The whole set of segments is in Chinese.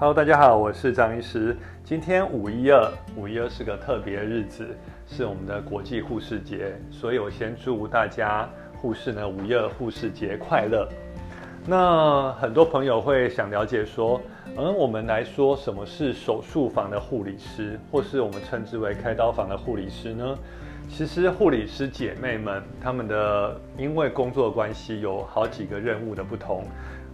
Hello，大家好，我是张医师。今天五一二，五一二是个特别日子，是我们的国际护士节，所以我先祝大家护士呢五一二护士节快乐。那很多朋友会想了解说，嗯，我们来说什么是手术房的护理师，或是我们称之为开刀房的护理师呢？其实护理师姐妹们，他们的因为工作关系有好几个任务的不同。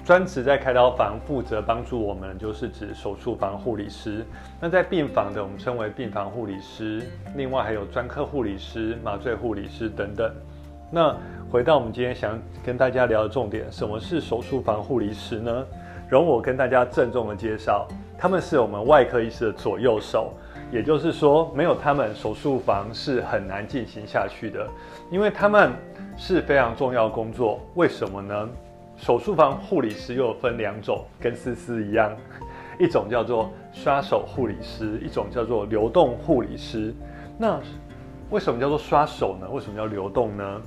专职在开刀房负责帮助我们，就是指手术房护理师。那在病房的，我们称为病房护理师。另外还有专科护理师、麻醉护理师等等。那回到我们今天想跟大家聊的重点，什么是手术房护理师呢？容我跟大家郑重的介绍，他们是我们外科医师的左右手。也就是说，没有他们，手术房是很难进行下去的，因为他们是非常重要工作。为什么呢？手术房护理师又分两种，跟思思一样，一种叫做刷手护理师，一种叫做流动护理师。那为什么叫做刷手呢？为什么叫流动呢？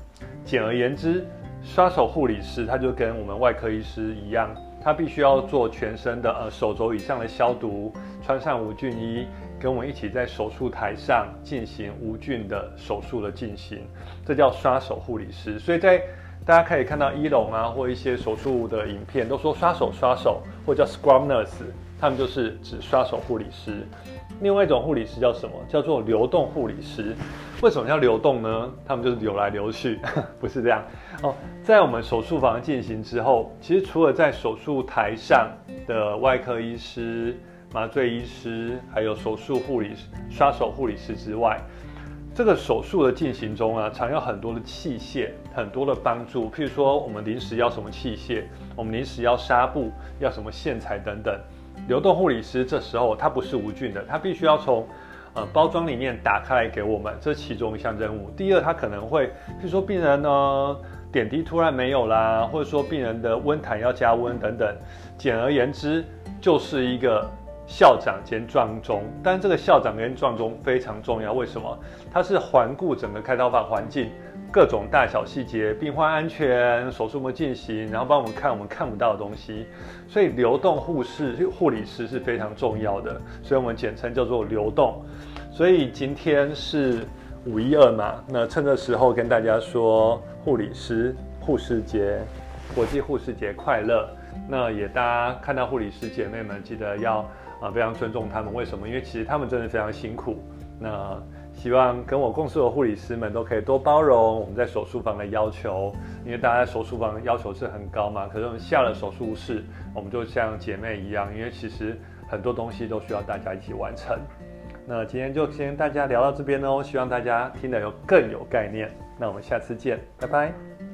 简而言之，刷手护理师他就跟我们外科医师一样，他必须要做全身的呃手肘以上的消毒，穿上无菌衣，跟我们一起在手术台上进行无菌的手术的进行，这叫刷手护理师。所以在大家可以看到医龙啊，或一些手术的影片，都说刷手刷手，或叫 scrub nurse，他们就是指刷手护理师。另外一种护理师叫什么？叫做流动护理师。为什么叫流动呢？他们就是流来流去，不是这样哦。在我们手术房进行之后，其实除了在手术台上的外科医师、麻醉医师，还有手术护理、刷手护理师之外。这个手术的进行中啊，常有很多的器械，很多的帮助。譬如说，我们临时要什么器械，我们临时要纱布，要什么线材等等。流动护理师这时候他不是无菌的，他必须要从呃包装里面打开来给我们，这其中一项任务。第二，他可能会，譬如说病人呢点滴突然没有啦，或者说病人的温毯要加温等等。简而言之，就是一个。校长兼撞钟，但这个校长跟撞钟非常重要。为什么？它是环顾整个开刀房环境，各种大小细节，病患安全，手术怎么进行，然后帮我们看我们看不到的东西。所以流动护士、护理师是非常重要的，所以我们简称叫做流动。所以今天是五一二嘛，那趁这时候跟大家说，护理师护士节，国际护士节快乐。那也大家看到护理师姐妹们，记得要。啊，非常尊重他们。为什么？因为其实他们真的非常辛苦。那希望跟我共事的护理师们都可以多包容我们在手术房的要求，因为大家在手术房的要求是很高嘛。可是我们下了手术室，我们就像姐妹一样，因为其实很多东西都需要大家一起完成。那今天就先大家聊到这边哦，希望大家听得有更有概念。那我们下次见，拜拜。